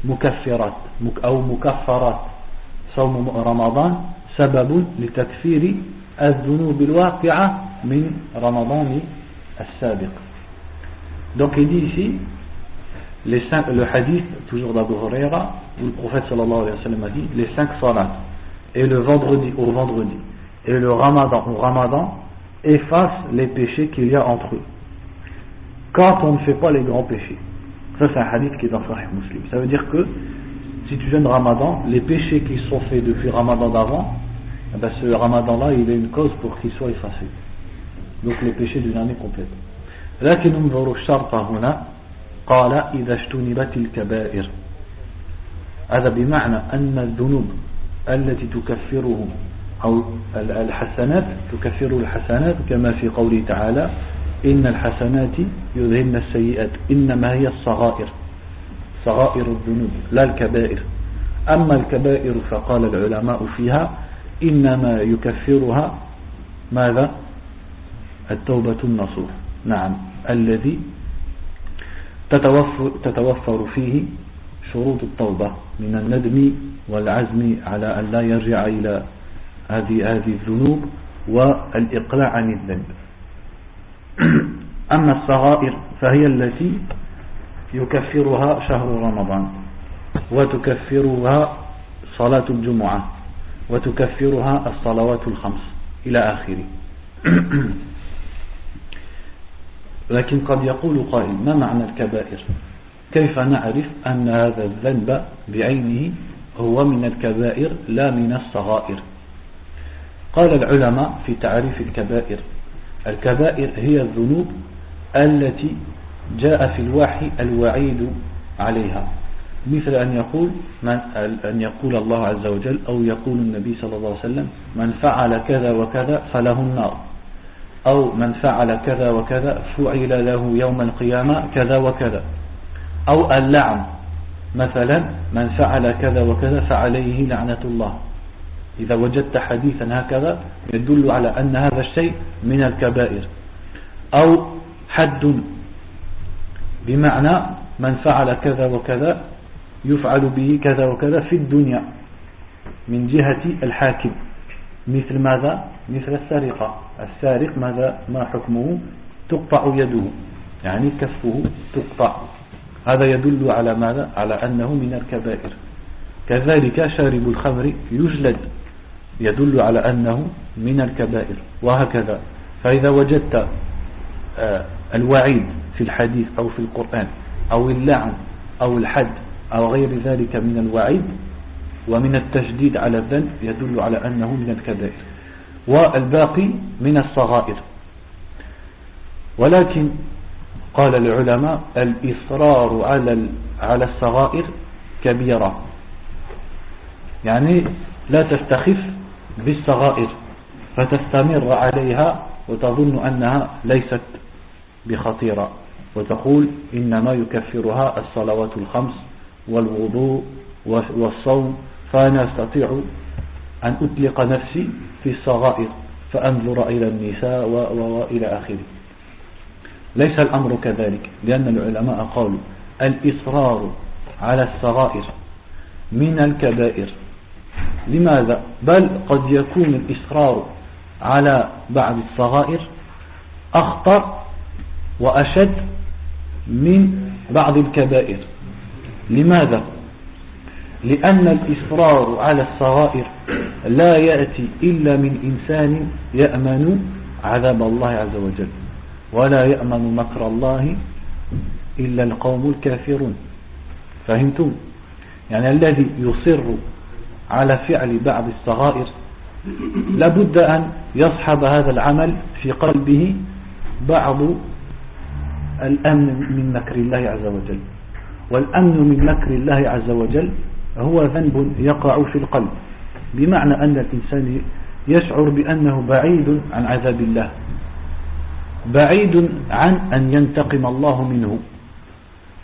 مكفرات أو مكفرات صوم رمضان سبب لتكفير الذنوب الواقعة من رمضان السابق. Donc il dit ici, le hadith, toujours d'Abu Huraira, où le prophète sallallahu alayhi wa sallam a dit, les cinq salats, et le vendredi au vendredi, et le ramadan au ramadan, effacent les péchés qu'il y a entre eux. Quand on ne fait pas les grands péchés. Ça c'est un hadith qui est dans Sahih Muslim. Ça veut dire que, si tu jeûnes ramadan, les péchés qui sont faits depuis ramadan d'avant, eh ben ce ramadan là, il est une cause pour qu'il soit effacé. Donc les péchés d'une année complète. قال إذا اجتنبت الكبائر. هذا بمعنى أن الذنوب التي تكفره أو الحسنات تكفر الحسنات كما في قوله تعالى إن الحسنات يذهبن السيئات. إنما هي الصغائر صغائر الذنوب لا الكبائر. أما الكبائر فقال العلماء فيها إنما يكفرها ماذا؟ التوبة النصوح. نعم الذي تتوفر, تتوفر فيه شروط التوبة من الندم والعزم على أن لا يرجع إلى هذه هذه الذنوب والإقلاع عن الذنب. أما الصغائر فهي التي يكفرها شهر رمضان وتكفرها صلاة الجمعة وتكفرها الصلوات الخمس إلى آخره. لكن قد يقول قائل ما معنى الكبائر؟ كيف نعرف أن هذا الذنب بعينه هو من الكبائر لا من الصغائر؟ قال العلماء في تعريف الكبائر الكبائر هي الذنوب التي جاء في الوحي الوعيد عليها مثل أن يقول من أن يقول الله عز وجل أو يقول النبي صلى الله عليه وسلم من فعل كذا وكذا فله النار. أو من فعل كذا وكذا فعل له يوم القيامة كذا وكذا. أو اللعن. مثلا من فعل كذا وكذا فعليه لعنة الله. إذا وجدت حديثا هكذا يدل على أن هذا الشيء من الكبائر. أو حد. بمعنى من فعل كذا وكذا يفعل به كذا وكذا في الدنيا من جهة الحاكم. مثل ماذا؟ مثل السرقة. السارق ماذا؟ ما حكمه؟ تقطع يده. يعني كفه تقطع. هذا يدل على ماذا؟ على أنه من الكبائر. كذلك شارب الخمر يجلد. يدل على أنه من الكبائر. وهكذا. فإذا وجدت آه، الوعيد في الحديث أو في القرآن أو اللعن أو الحد أو غير ذلك من الوعيد ومن التشديد على الذنب يدل على أنه من الكبائر. والباقي من الصغائر. ولكن قال العلماء الإصرار على على الصغائر كبيرة. يعني لا تستخف بالصغائر فتستمر عليها وتظن أنها ليست بخطيرة وتقول إنما يكفرها الصلوات الخمس والوضوء والصوم فأنا أستطيع أن أطلق نفسي في الصغائر فأنظر إلى النساء وإلى آخره ليس الأمر كذلك لأن العلماء قالوا الإصرار على الصغائر من الكبائر لماذا؟ بل قد يكون الإصرار على بعض الصغائر أخطر وأشد من بعض الكبائر لماذا؟ لأن الإصرار على الصغائر لا يأتي إلا من إنسان يأمن عذاب الله عز وجل ولا يأمن مكر الله إلا القوم الكافرون فهمتم؟ يعني الذي يصر على فعل بعض الصغائر لابد أن يصحب هذا العمل في قلبه بعض الأمن من مكر الله عز وجل والأمن من مكر الله عز وجل هو ذنب يقع في القلب. بمعنى أن الإنسان يشعر بأنه بعيد عن عذاب الله. بعيد عن أن ينتقم الله منه.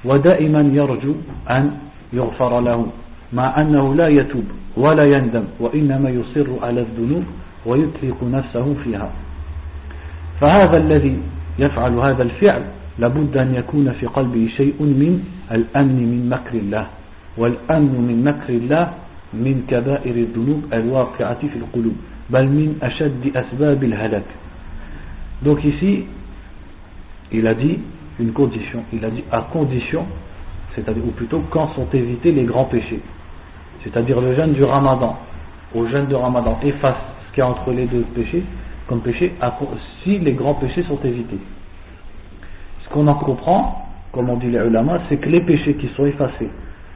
ودائما يرجو أن يغفر له. مع أنه لا يتوب ولا يندم وإنما يصر على الذنوب ويطلق نفسه فيها. فهذا الذي يفعل هذا الفعل لابد أن يكون في قلبه شيء من الأمن من مكر الله. والأمن من مكر الله من كبائر الذنوب الواقعة في القلوب بل من أشد أسباب الهلاك Donc ici, il a dit une condition, il a dit à condition, c'est-à-dire ou plutôt quand sont évités les grands péchés. C'est-à-dire le jeûne du ramadan, au jeûne de ramadan efface ce qu'il y a entre les deux péchés, comme péché, si les grands péchés sont évités. Ce qu'on en comprend, comme on dit les ulama, c'est que les péchés qui sont effacés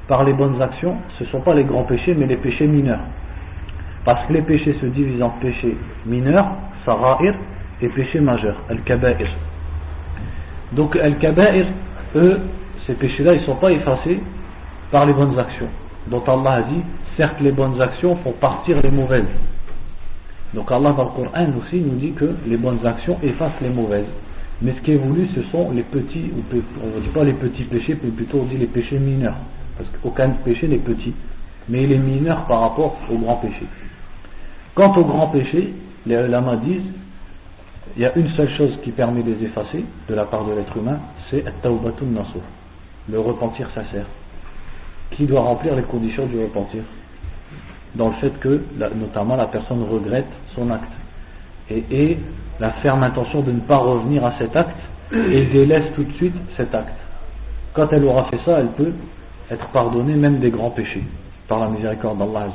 par les bonnes actions, ce ne sont pas les grands péchés, mais les péchés mineurs. Parce que les péchés se divisent en péchés mineurs, sara'ir, et péchés majeurs, al-kaba'ir. Donc al-kaba'ir, eux, ces péchés-là, ils ne sont pas effacés par les bonnes actions dont Allah a dit certes les bonnes actions font partir les mauvaises. Donc Allah dans le Coran aussi nous dit que les bonnes actions effacent les mauvaises. Mais ce qui est voulu, ce sont les petits, on ne dit pas les petits péchés, mais plutôt on dit les péchés mineurs. Parce qu'aucun péché n'est petit, mais les mineurs par rapport aux grands péchés. Quant aux grands péchés, les ulama disent, il y a une seule chose qui permet de les effacer de la part de l'être humain, c'est le repentir sincère qui doit remplir les conditions du repentir dans le fait que notamment la personne regrette son acte et, la ferme intention de ne pas revenir à cet acte et délaisse tout de suite cet acte quand elle aura fait ça elle peut être pardonnée même des grands péchés par la miséricorde d'Allah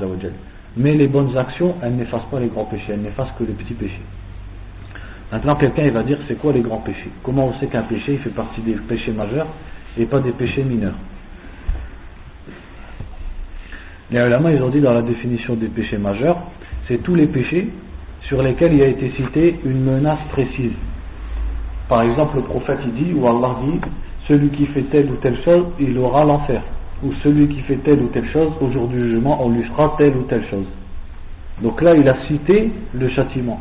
mais les bonnes actions elles n'effacent pas les grands péchés elles n'effacent que les petits péchés maintenant quelqu'un va dire c'est quoi les grands péchés? Comment on sait qu'un péché il fait partie des péchés majeurs et pas des péchés mineurs? Les ulama, ils ont dit dans la définition des péchés majeurs, c'est tous les péchés sur lesquels il a été cité une menace précise. Par exemple, le prophète il dit, ou Allah dit, celui qui fait telle ou telle chose, il aura l'enfer. Ou celui qui fait telle ou telle chose, au jour du jugement, on lui fera telle ou telle chose. Donc là, il a cité le châtiment.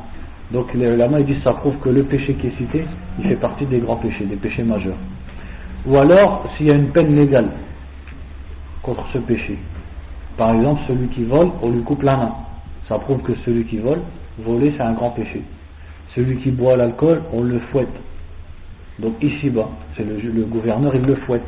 Donc les ulama, ils disent, ça prouve que le péché qui est cité, il fait partie des grands péchés, des péchés majeurs. Ou alors, s'il y a une peine légale contre ce péché, par exemple, celui qui vole, on lui coupe la main. Ça prouve que celui qui vole, voler c'est un grand péché. Celui qui boit l'alcool, on le fouette. Donc ici-bas, c'est le, gouverneur, il le fouette.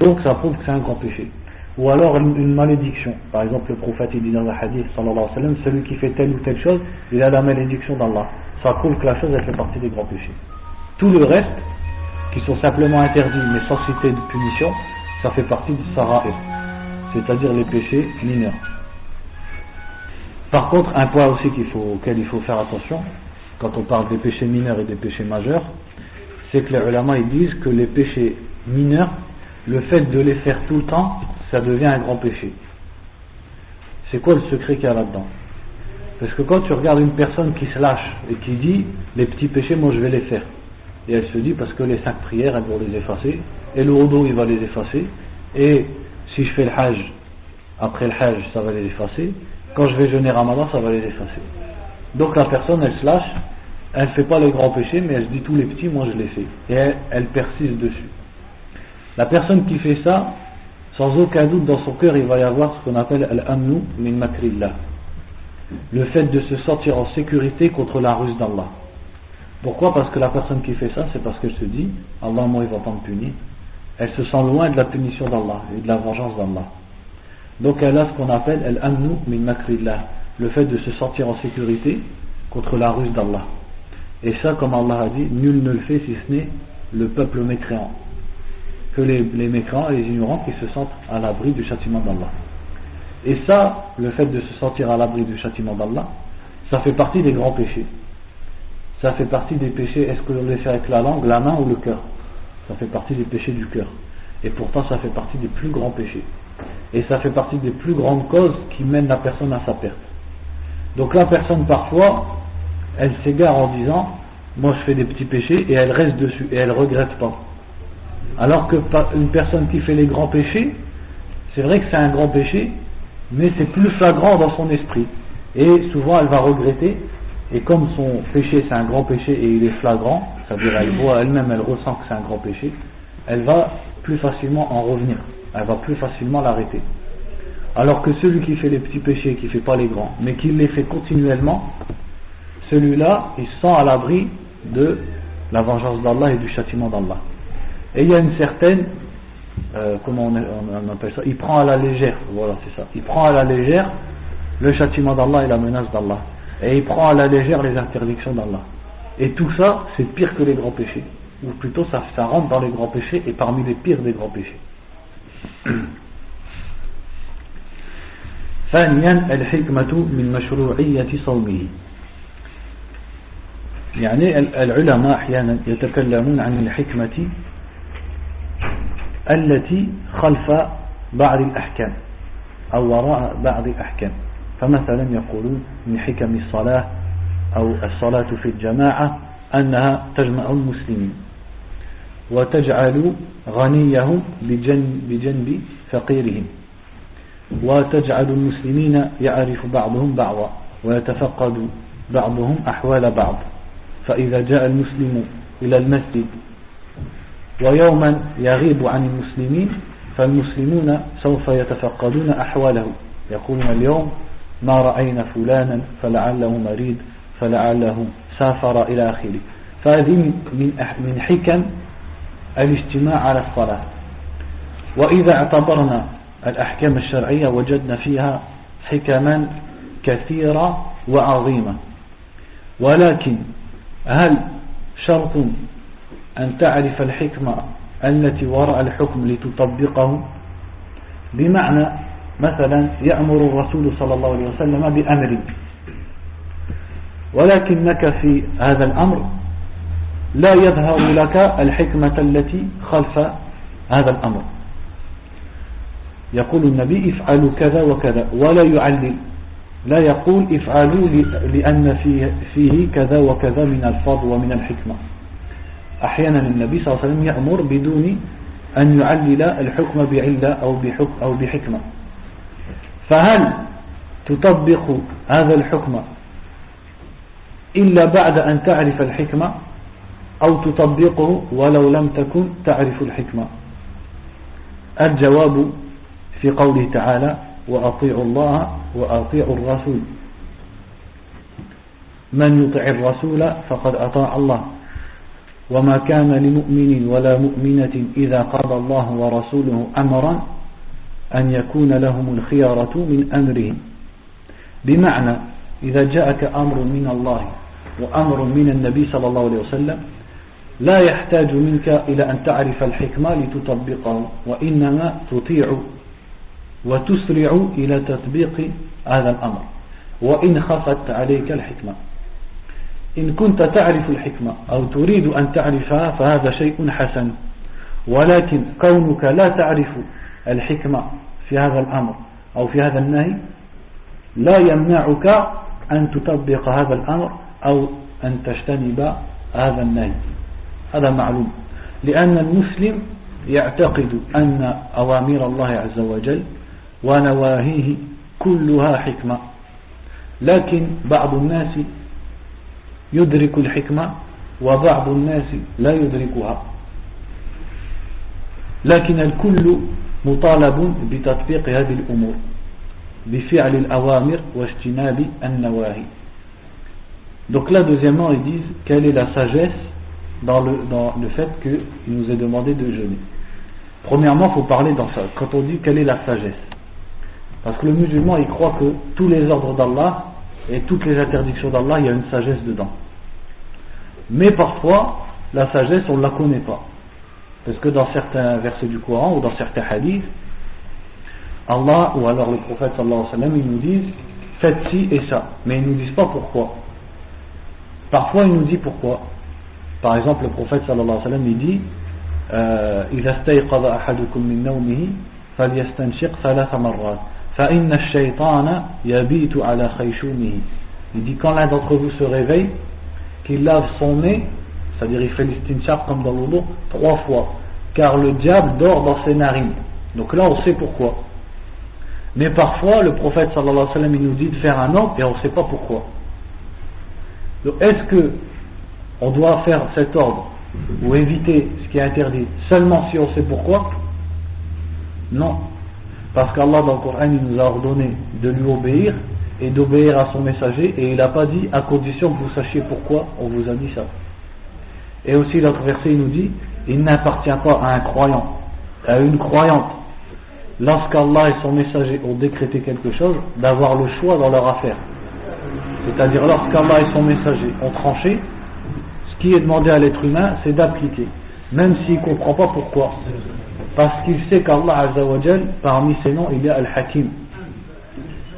Donc ça prouve que c'est un grand péché. ou alors une, malédiction. Par exemple, le prophète il dit dans le hadith, sallallahu alayhi wa sallam, celui qui fait telle ou telle chose, il a la malédiction d'Allah. Ça prouve que la chose, elle fait partie des grands péchés. Tout le reste, qui sont simplement interdits, mais sans citer de punition, ça fait partie du sara'ir, c'est-à-dire les péchés mineurs. Par contre, un point aussi qu'il faut, auquel il faut faire attention, quand on parle des péchés mineurs et des péchés majeurs, c'est que les ulama ils disent que les péchés mineurs, le fait de les faire tout le temps, ça devient un grand péché. C'est quoi le secret qu'il y a là-dedans? Parce que quand tu regardes une personne qui se lâche et qui dit les petits péchés, moi je vais les faire. Et elle se dit parce que les cinq prières, elles vont les effacer, et le hodo, il va les effacer, et si je fais le hajj, après le hajj, ça va les effacer, quand je vais jeûner Ramadan, ça va les effacer. Donc la personne, elle se lâche, elle ne fait pas les grands péchés, mais elle se dit tous les petits, moi je les fais. Et elle, persiste dessus. La personne qui fait ça, sans aucun doute dans son cœur, il va y avoir ce qu'on appelle al-amnu min makrillah. Le fait de se sentir en sécurité contre la ruse d'Allah. Pourquoi? Parce que la personne qui fait ça, c'est parce qu'elle se dit, Allah, moi, il va pas me punir. Elle se sent loin de la punition d'Allah et de la vengeance d'Allah. Donc elle a ce qu'on appelle al-amnu min makrillah, le fait de se sentir en sécurité contre la ruse d'Allah. Et ça, comme Allah a dit, nul ne le fait si ce n'est le peuple mécréant. Que les, les et les ignorants qui se sentent à l'abri du châtiment d'Allah. Et ça, le fait de se sentir à l'abri du châtiment d'Allah, ça fait partie des grands péchés. Ça fait partie des péchés, est-ce que l'on les fait avec la langue, la main ou le cœur? Ça fait partie des péchés du cœur. Et pourtant, ça fait partie des plus grands péchés. Et ça fait partie des plus grandes causes qui mènent la personne à sa perte. Donc la personne, parfois, elle s'égare en disant Moi je fais des petits péchés, et elle reste dessus, et elle ne regrette pas. Alors que une personne qui fait les grands péchés, c'est vrai que c'est un grand péché, mais c'est plus flagrant dans son esprit. Et souvent elle va regretter, et comme son péché c'est un grand péché et il est flagrant, c'est-à-dire elle voit elle-même, elle ressent que c'est un grand péché, elle va plus facilement en revenir elle va plus facilement l'arrêter. Alors que celui qui fait les petits péchés, qui ne fait pas les grands, mais qui les fait continuellement, celui-là, il sent à l'abri de la vengeance d'Allah et du châtiment d'Allah. Et il y a une certaine, euh, comment on, appelle ça, il prend à la légère, voilà c'est ça, il prend à la légère le châtiment d'Allah et la menace d'Allah. Et il prend à la légère les interdictions d'Allah. Et tout ça, c'est pire que les grands péchés. Ou plutôt, ça, ça rentre dans les grands péchés et parmi les pires des grands péchés. ثانيا الحكمة من مشروعية صومه يعني العلماء أحيانا يتكلمون عن الحكمة التي خلف بعض الأحكام أو وراء بعض الأحكام. فمثلا يقولون من حكم الصلاة أو الصلاة في الجماعة أنها تجمع المسلمين وتجعل غنيهم بجنب, فقيرهم وتجعل المسلمين يعرف بعضهم بعضا ويتفقد بعضهم أحوال بعض. فإذا جاء المسلم إلى المسجد ويوما يغيب عن المسلمين فالمسلمون سوف يتفقدون أحواله. يقولون اليوم ما رأينا فلانا فلعله مريض فلعله سافر إلى آخره. فهذه من حكم الاجتماع على الصلاة. وإذا اعتبرنا الأحكام الشرعية وجدنا فيها حكما كثيرة وعظيمة. ولكن هل شرط أن تعرف الحكمة التي وراء الحكم لتطبقه بمعنى مثلا يأمر الرسول صلى الله عليه وسلم بأمر. ولكنك في هذا الأمر لا يظهر لك الحكمة التي خلف هذا الأمر. يقول النبي افعلوا كذا وكذا ولا يعلل. لا يقول افعلوا لأن فيه, فيه كذا وكذا من الفضل ومن الحكمة. أحيانا النبي صلى الله عليه وسلم يأمر بدون أن يعلل الحكم بعلة أو, بحكم أو بحكمة. فهل تطبق هذا الحكم إلا بعد أن تعرف الحكمة أو تطبقه ولو لم تكن تعرف الحكمة؟ الجواب في قوله تعالى وأطيعوا الله وأطيعوا الرسول. من يطع الرسول فقد أطاع الله. وما كان لمؤمن ولا مؤمنة إذا قضى الله ورسوله أمرا أن يكون لهم الخيارة من أمرهم. بمعنى إذا جاءك أمر من الله وأمر من النبي صلى الله عليه وسلم لا يحتاج منك إلى أن تعرف الحكمة لتطبقه وإنما تطيع وتسرع إلى تطبيق هذا الأمر وإن خفت عليك الحكمة. إن كنت تعرف الحكمة أو تريد أن تعرفها فهذا شيء حسن. ولكن كونك لا تعرف الحكمة في هذا الأمر أو في هذا النهي لا يمنعك أن تطبق هذا الأمر أو أن تجتنب هذا النهي. هذا معلوم. لأن المسلم يعتقد أن أوامر الله عز وجل ونواهيه كلها حكمة. لكن بعض الناس يدرك الحكمة وبعض الناس لا يدركها لكن الكل مطالب بتطبيق هذه الأمور بفعل الأوامر واجتناب النواهي Donc là, deuxièmement, ils disent quelle est la sagesse dans le, dans le fait qu'il nous est demandé de jeûner. Premièrement, il faut parler dans ça. Quand on dit quelle est la sagesse. Parce que le musulman, il croit que tous les ordres d'Allah et toutes les interdictions d'Allah, il y a une sagesse dedans. Mais parfois, la sagesse, on ne la connaît pas. Parce que dans certains versets du Coran ou dans certains hadiths, Allah ou alors le prophète sallallahu alayhi wa sallam, ils nous disent faites ci et ça. Mais ils ne nous disent pas pourquoi. Parfois, il nous dit pourquoi. Par exemple, le prophète sallallahu alayhi wa sallam, il dit إذا استيقظ أحدكم من نومه فليستنشق ثلاث مرات il dit quand l'un d'entre vous se réveille, qu'il lave son nez, c'est-à-dire il fait l'istinchar comme dans l'eau trois fois, car le diable dort dans ses narines. Donc là on sait pourquoi. Mais parfois le prophète sallallahu alayhi wa sallam il nous dit de faire un ordre et on ne sait pas pourquoi. Est-ce que on doit faire cet ordre ou éviter ce qui est interdit seulement si on sait pourquoi? Non. Parce qu'Allah dans le Coran nous a ordonné de lui obéir et d'obéir à son messager et il n'a pas dit à condition que vous sachiez pourquoi on vous a dit ça. Et aussi l'autre verset il nous dit il n'appartient pas à un croyant, à une croyante, lorsqu'Allah et son messager ont décrété quelque chose, d'avoir le choix dans leur affaire. C'est-à-dire lorsqu'Allah et son messager ont tranché, ce qui est demandé à l'être humain, c'est d'appliquer, même s'il ne comprend pas pourquoi. Parce qu'il sait qu'Allah parmi ses noms, il y a Al-Hakim.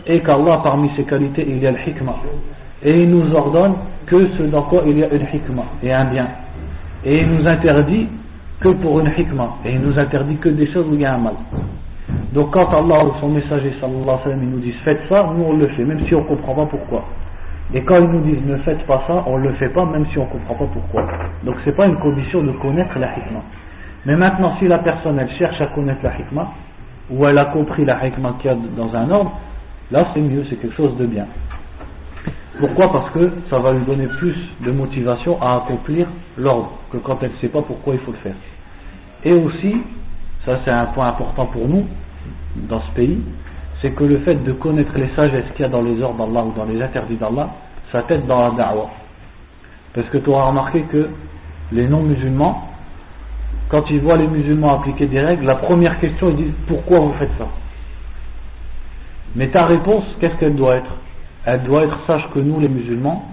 Et qu'Allah parmi ses qualités il y a le hikmah et il nous ordonne que ce dans quoi il y a une hikmah et un bien. Et il nous interdit que pour une hikmah et il nous interdit que des choses où il y a un mal. Donc quand Allah ou son messager sallallahu alayhi wa sallam nous dit faites ça nous on le fait même si on ne comprend pas pourquoi. Et quand ils nous disent ne faites pas ça on ne le fait pas même si on ne comprend pas pourquoi. Donc c'est pas une condition de connaître la hikmah mais maintenant si la personne elle cherche à connaître la hikmah ou elle a compris la hikmah qu'il y a dans un ordre Là, c'est mieux, c'est quelque chose de bien. Pourquoi? Parce que ça va lui donner plus de motivation à accomplir l'ordre que quand elle ne sait pas pourquoi il faut le faire. Et aussi, ça c'est un point important pour nous dans ce pays, c'est que le fait de connaître les sagesses qu'il y a dans les ordres d'Allah ou dans les interdits d'Allah, ça t'aide dans la da'wah. Parce que tu auras remarqué que les non-musulmans, quand ils voient les musulmans appliquer des règles, la première question ils disent pourquoi vous faites ça? Mais ta réponse, qu'est-ce qu'elle doit être? Elle doit être sache que nous, les musulmans,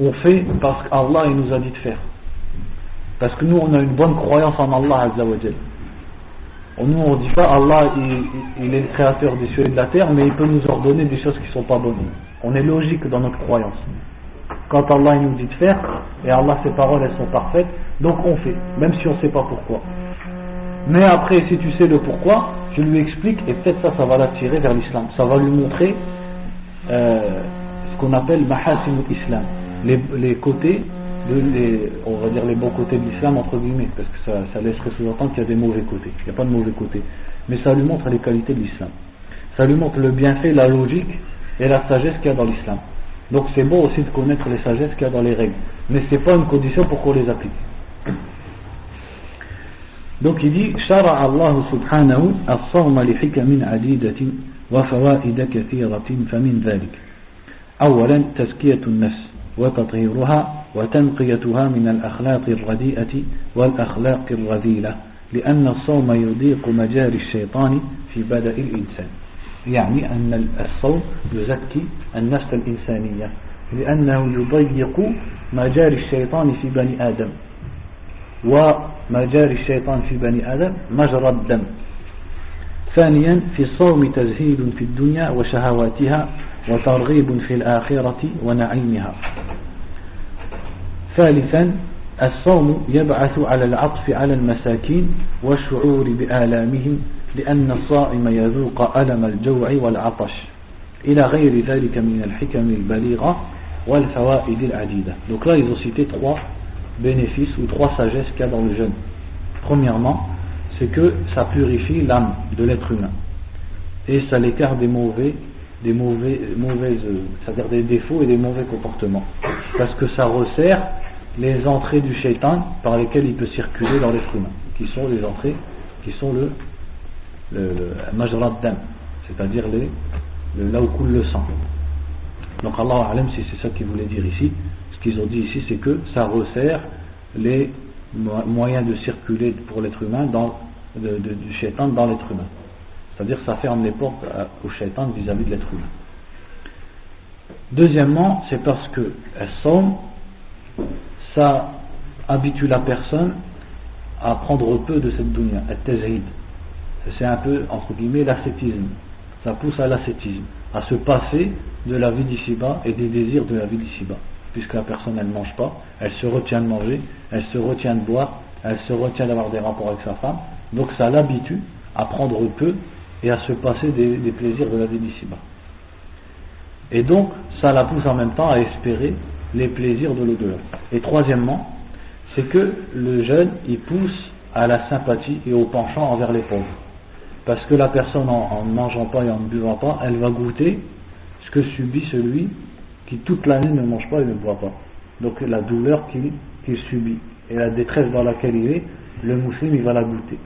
on fait parce qu'Allah il nous a dit de faire. Parce que nous, on a une bonne croyance en Allah Azzawajal. Nous, on ne dit pas Allah, il, est le créateur des cieux et de la terre, mais il peut nous ordonner des choses qui ne sont pas bonnes. On est logique dans notre croyance. Quand Allah nous dit de faire, et Allah, ses paroles, elles sont parfaites, donc on fait, même si on ne sait pas pourquoi. Mais après, si tu sais le pourquoi, tu lui expliques et peut-être ça, ça va l'attirer vers l'islam. Ça va lui montrer euh, ce qu'on appelle mahasin islam, les, les côtés, on va dire les bons côtés de l'islam entre guillemets, parce que ça, ça laisserait sous-entendre qu'il y a des mauvais côtés. Il n'y a pas de mauvais côtés. Mais ça lui montre les qualités de l'islam. Ça lui montre le bienfait, la logique et la sagesse qu'il y a dans l'islam. Donc c'est bon aussi de connaître les sagesses qu'il y a dans les règles. Mais ce n'est pas une condition pour qu'on les applique. Donc il dit شرع الله سبحانه الصوم لحكم عديدة وفوائد كثيرة فمن ذلك أولا تزكية النفس وتطهيرها وتنقيتها من الأخلاق الرديئة والأخلاق الرذيلة لأن الصوم يضيق مجاري الشيطان في بدء الإنسان يعني أن الصوم يزكي النفس الإنسانية لأنه يضيق مجاري الشيطان في بني آدم. ومجاري الشيطان في بني آدم مجرى الدم. ثانيا في الصوم تزهيد في الدنيا وشهواتها وترغيب في الآخرة ونعيمها. ثالثا الصوم يبعث على العطف على المساكين والشعور بآلامهم لأن الصائم يذوق ألم الجوع والعطش إلى غير ذلك من الحكم البليغة والفوائد العديدة Donc là, ils ont cité trois bénéfices ou trois sagesses qu'il y a dans le jeûne. Premièrement, c'est que ça purifie l'âme de l'être humain et ça l'écarte des mauvais, des mauvais, mauvaises, c'est-à-dire des défauts et des mauvais comportements, parce que ça resserre les entrées du shaitan par lesquelles il peut circuler dans l'être humain, qui sont les entrées, qui sont le, le, le c'est-à-dire les, là où coule le sang. Donc Allah Alam, si c'est ça qu'il voulait dire ici, ce qu'ils ont dit ici, c'est que ça resserre les moyens de circuler pour l'être humain dans, du shaitan dans l'être humain. C'est-à-dire ça ferme les portes au shaitan vis-à-vis de l'être humain. Deuxièmement, c'est parce que ça habitue la personne à prendre peu de cette dunya, C'est un peu, entre guillemets, l'ascétisme. Ça pousse à l'ascétisme, à se passer de la vie d'ici-bas et des désirs de la vie d'ici-bas. Puisque la personne, elle ne mange pas, elle se retient de manger, elle se retient de boire, elle se retient d'avoir des rapports avec sa femme. Donc ça l'habitue à prendre peu et à se passer des, plaisirs de la vie d'ici-bas. Et donc, ça la pousse en même temps à espérer les plaisirs de l'au-delà. Et troisièmement, c'est que le jeûne, il pousse à la sympathie et au penchant envers les pauvres. Parce que la personne, en, ne mangeant pas et en ne buvant pas, elle va goûter ce que subit celui qui toute l'année ne mange pas et ne boit pas. Donc la douleur qu'il subit et la détresse dans laquelle il est, le musulman il va la goûter.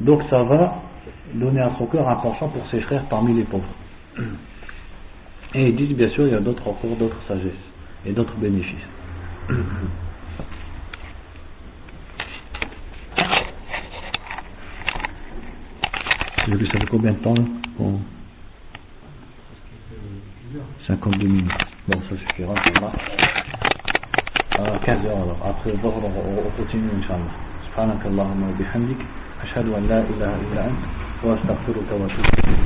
Donc ça va donner à son cœur un penchant pour ses frères parmi les pauvres. Et ils disent bien sûr il y a d'autres encore d'autres sagesses et d'autres bénéfices. J'ai vu ça fait combien de temps bon. 52 minutes. Bon, ça suffira, ça va. À 15 heures alors. Après le on continue, Inch'Allah. سبحانك اللهم وبحمدك أشهد أن لا إله إلا أنت وأستغفرك وأتوب إليك